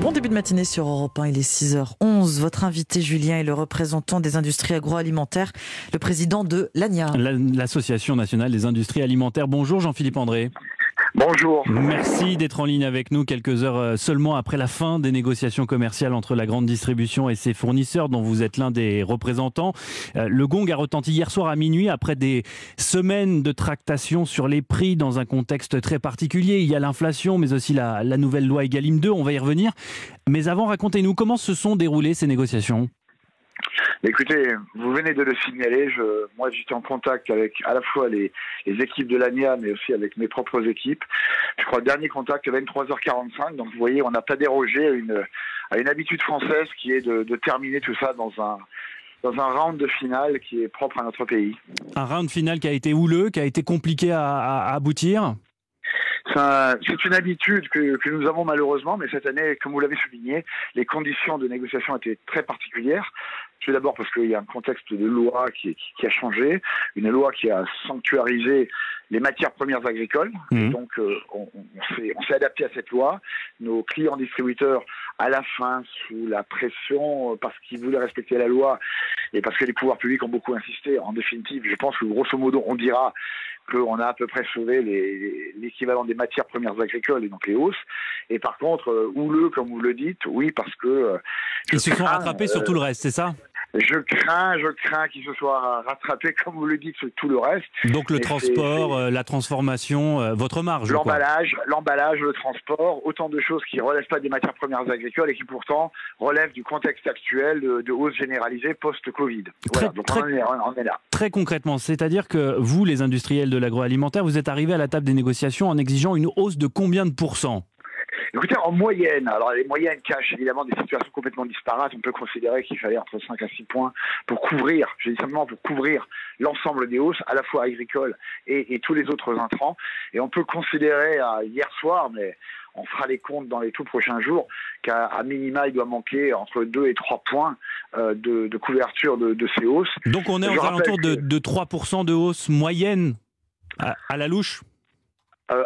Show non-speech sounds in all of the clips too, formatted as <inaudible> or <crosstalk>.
Bon début de matinée sur Europe 1, il est 6h11. Votre invité Julien est le représentant des industries agroalimentaires, le président de l'ANIA. L'Association nationale des industries alimentaires. Bonjour Jean-Philippe André. Bonjour. Merci d'être en ligne avec nous quelques heures euh, seulement après la fin des négociations commerciales entre la grande distribution et ses fournisseurs dont vous êtes l'un des représentants. Euh, le gong a retenti hier soir à minuit après des semaines de tractations sur les prix dans un contexte très particulier. Il y a l'inflation mais aussi la, la nouvelle loi Egalim 2, on va y revenir. Mais avant, racontez-nous comment se sont déroulées ces négociations Écoutez, vous venez de le signaler. Moi, j'étais en contact avec à la fois les, équipes de l'ANIA, mais aussi avec mes propres équipes. Je crois dernier contact à 23h45. Donc, vous voyez, on n'a pas dérogé à une, à une habitude française qui est de, terminer tout ça dans un dans un round de finale qui est propre à notre pays. Un round final qui a été houleux, qui a été compliqué à, aboutir? C'est une habitude que, que, nous avons malheureusement, mais cette année, comme vous l'avez souligné, les conditions de négociation étaient très particulières. Tout d'abord parce qu'il y a un contexte de loi qui, qui, a changé, une loi qui a sanctuarisé les matières premières agricoles. Mmh. Donc euh, on, on s'est adapté à cette loi. Nos clients distributeurs, à la fin, sous la pression, parce qu'ils voulaient respecter la loi et parce que les pouvoirs publics ont beaucoup insisté, en définitive, je pense que grosso modo, on dira qu'on a à peu près sauvé l'équivalent des matières premières agricoles et donc les hausses. Et par contre, euh, houleux, comme vous le dites, oui, parce que... Ils se sont rattrapés sur tout le reste, c'est ça? Je crains, je crains qu'il se soit rattrapé, <laughs> comme vous le dites, sur tout le reste. Donc le transport, euh, la transformation, euh, votre marge. L'emballage, l'emballage, le transport, autant de choses qui relèvent pas des matières premières agricoles et qui pourtant relèvent du contexte actuel de, hausse généralisée post-Covid. Voilà, donc on, est, on est là. Très concrètement, c'est-à-dire que vous, les industriels de l'agroalimentaire, vous êtes arrivés à la table des négociations en exigeant une hausse de combien de pourcents? Écoutez, en moyenne, alors les moyennes cachent évidemment des situations complètement disparates. On peut considérer qu'il fallait entre 5 à 6 points pour couvrir, je dis simplement pour couvrir l'ensemble des hausses, à la fois agricoles et, tous les autres intrants. Et on peut considérer hier soir, mais on fera les comptes dans les tout prochains jours, qu'à minima, il doit manquer entre 2 et 3 points euh, de, couverture de, ces hausses. Donc on est aux alentours de, de 3% de hausse moyenne à, la louche? Euh,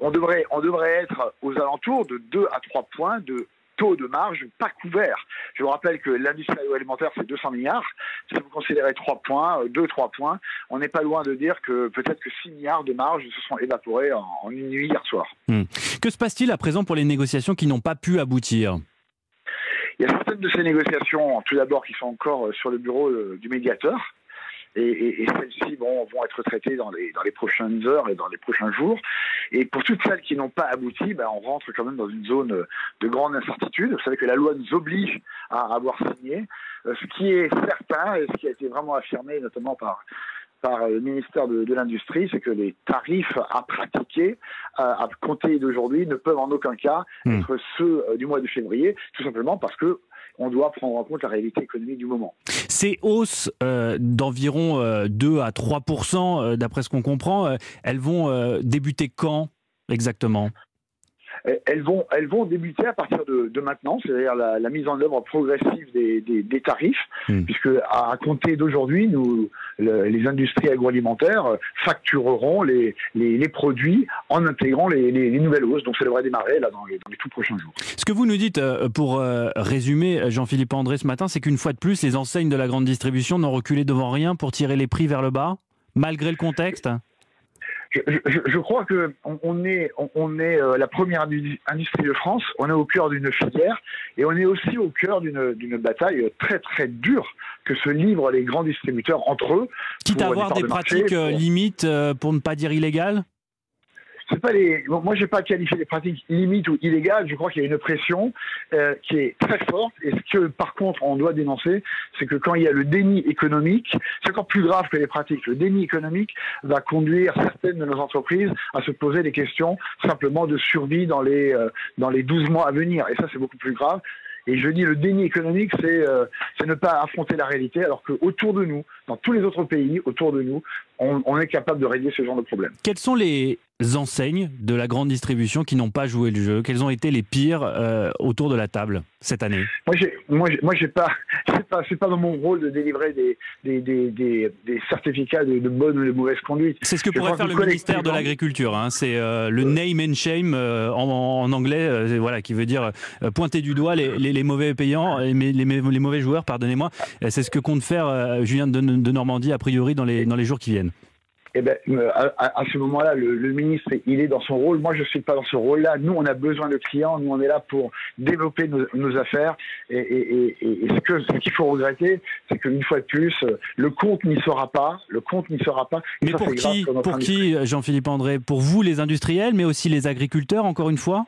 on, devrait, on devrait être aux alentours de 2 à 3 points de taux de marge pas couvert. Je vous rappelle que l'industrie agroalimentaire, c'est 200 milliards. Si vous considérez 3 points, 2-3 euh, points, on n'est pas loin de dire que peut-être que 6 milliards de marge se sont évaporés en, une nuit hier soir. Hmm. Que se passe-t-il à présent pour les négociations qui n'ont pas pu aboutir? Il y a certaines de ces négociations, tout d'abord, qui sont encore euh, sur le bureau euh, du médiateur, et, celles-ci vont, vont être traitées dans les, dans les prochaines heures et dans les prochains jours. Et pour toutes celles qui n'ont pas abouti, ben, on rentre quand même dans une zone de grande incertitude. Vous savez que la loi nous oblige à avoir signé. Euh, ce qui est certain et ce qui a été vraiment affirmé notamment par par le ministère de, de l'Industrie, c'est que les tarifs à pratiquer euh, à compter d'aujourd'hui ne peuvent en aucun cas hmm. être ceux euh, du mois de février, tout simplement parce que on doit prendre en compte la réalité économique du moment. Ces hausses euh, d'environ 2 à 3 d'après ce qu'on comprend, elles vont débuter quand exactement? Elles vont, elles vont débuter à partir de, de maintenant, c'est-à-dire la, la, mise en œuvre progressive des, des, des tarifs, hmm. puisque à, compter d'aujourd'hui, nous, les industries agroalimentaires factureront les, les, les produits en intégrant les, les, nouvelles hausses. Donc ça devrait démarrer là dans les, dans les tout prochains jours. Ce que vous nous dites, euh, pour euh, résumer, Jean-Philippe André ce matin, c'est qu'une fois de plus, les enseignes de la grande distribution n'ont reculé devant rien pour tirer les prix vers le bas, malgré le contexte? Je, crois que on, est, on, est euh, la première industrie de France, on est au cœur d'une filière et on est aussi au cœur d'une bataille très très dure que se livrent les grands distributeurs entre eux. Quitte à avoir des pratiques euh, limites, euh, pour ne pas dire illégales? C'est pas les. Moi, j'ai pas qualifié les pratiques limites ou illégales. Je crois qu'il y a une pression euh, qui est très forte. Et ce que, par contre, on doit dénoncer, c'est que quand il y a le déni économique, c'est encore plus grave que les pratiques. Le déni économique va conduire certaines de nos entreprises à se poser des questions simplement de survie dans les euh, dans les 12 mois à venir. Et ça, c'est beaucoup plus grave. Et je dis le déni économique, c'est euh, ne pas affronter la réalité, alors qu'autour de nous, dans tous les autres pays autour de nous, on, est capable de régler ce genre de problème. Quelles sont les enseignes de la grande distribution qui n'ont pas joué le jeu? Quelles ont été les pires euh, autour de la table cette année? Moi, j'ai, moi, moi, j'ai pas, <laughs> c'est pas, pas dans mon rôle de délivrer des, des, des, des, certificats de, bonne ou de mauvaise conduite. C'est ce que pourrait faire le ministère de l'Agriculture. Hein. C'est euh, le name and shame euh, en, anglais, voilà, qui veut dire pointer du doigt les, les, mauvais payants, les, mauvais joueurs, pardonnez-moi. C'est ce que compte faire Julien de, de Normandie a priori dans les, dans les jours qui viennent eh ben, euh, à, ce moment-là, le, ministre, il est dans son rôle. Moi, je ne suis pas dans ce rôle-là. Nous, on a besoin de clients. Nous, on est là pour développer nos, affaires. Et, ce qu'il faut regretter, c'est qu'une fois de plus, le compte n'y sera pas. Le compte n'y sera pas. Mais pour qui, pour qui, Jean-Philippe André? Pour vous, les industriels, mais aussi les agriculteurs, encore une fois?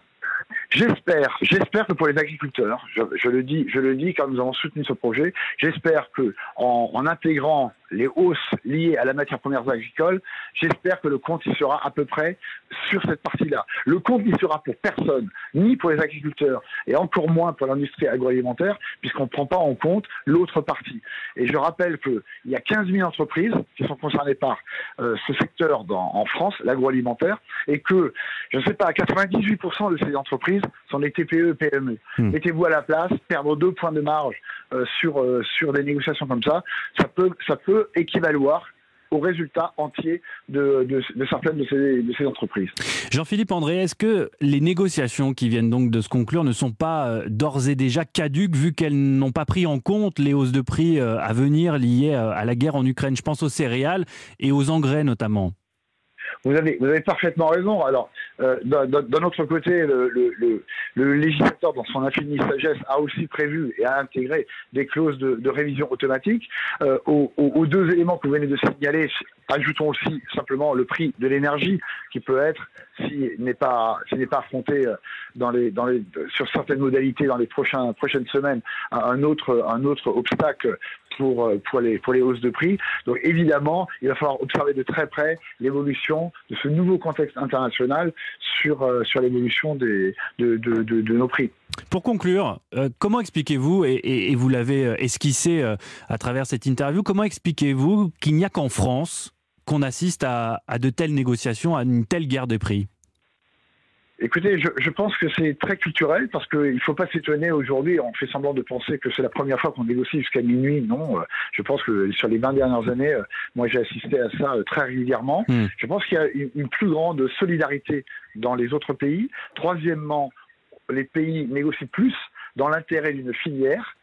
J'espère, j'espère que pour les agriculteurs, je, le dis, je le dis car nous avons soutenu ce projet. J'espère que en intégrant les hausses liées à la matière première agricole, j'espère que le compte y sera à peu près sur cette partie-là. Le compte n'y sera pour personne, ni pour les agriculteurs, et encore moins pour l'industrie agroalimentaire, puisqu'on ne prend pas en compte l'autre partie. Et je rappelle qu'il y a 15 000 entreprises qui sont concernées par euh, ce secteur en France, l'agroalimentaire, et que, je ne sais pas, 98% de ces entreprises sont des TPE PME. Hmm. Mettez-vous à la place, perdre deux points de marge sur, euh, sur des négociations comme ça, ça peut, ça peut équivaloir aux résultats entiers de, certaines de ces, de ces entreprises. Jean-Philippe André, est-ce que les négociations qui viennent donc de se conclure ne sont pas euh, d'ores et déjà caduques vu qu'elles n'ont pas pris en compte les hausses de prix euh, à venir liées euh, à la guerre en Ukraine? Je pense aux céréales et aux engrais notamment. Vous avez, vous avez parfaitement raison. Alors, euh, d'un autre côté, le, le, le, législateur, dans son infinie sagesse, a aussi prévu et a intégré des clauses de, de révision automatique. Euh, aux, aux, deux éléments que vous venez de signaler, ajoutons aussi simplement le prix de l'énergie, qui peut être, s'il n'est pas, n'est pas affronté euh, dans les, dans les, sur certaines modalités dans les prochains, prochaines semaines, un autre, un autre obstacle pour, euh, pour, les, pour les hausses de prix. Donc évidemment, il va falloir observer de très près l'évolution de ce nouveau contexte international sur, euh, sur l'évolution de, nos prix. Pour conclure, euh, comment expliquez-vous, et, vous l'avez esquissé à travers cette interview, comment expliquez-vous qu'il n'y a qu'en France qu'on assiste à, à de telles négociations, à une telle guerre des prix? Écoutez, je, je, pense que c'est très culturel parce qu'il ne faut pas s'étonner aujourd'hui, on fait semblant de penser que c'est la première fois qu'on négocie jusqu'à minuit. Non, euh, je pense que sur les 20 dernières années, euh, moi j'ai assisté à ça euh, très régulièrement. Hmm. Je pense qu'il y a une, plus grande solidarité dans les autres pays. Troisièmement, les pays négocient plus dans l'intérêt d'une filière.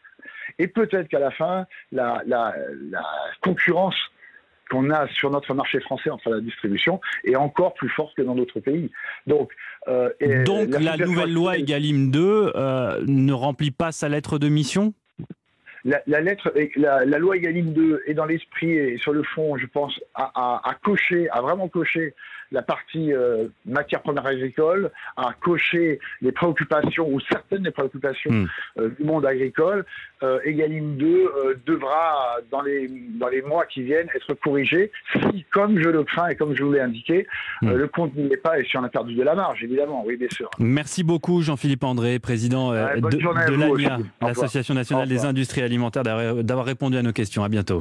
Et peut-être qu'à la fin, la, la, la concurrence qu'on a sur notre marché français entre la distribution est encore plus forte que dans d'autres pays. Donc, euh, Donc la, nouvelle loi Egalim 2 euh, ne remplit pas sa lettre de mission? La, la, lettre, la, la, loi Egalim 2 est dans l'esprit et sur le fond, je pense, à, à, à cocher, à vraiment cocher la partie euh, matière première agricole, à cocher les préoccupations ou certaines des préoccupations hmm. euh, du monde agricole. Euh, Egalim 2 euh, devra, dans les, dans les mois qui viennent, être corrigé si, comme je le crains et comme je vous l'ai indiqué, hmm. le compte n'y est pas et si on a perdu de la marge, évidemment, oui, bien sûr. Merci beaucoup, Jean-Philippe André, président de, de l'ANIA, l'Association nationale des industries alimentaires, d'avoir répondu à nos questions. À bientôt.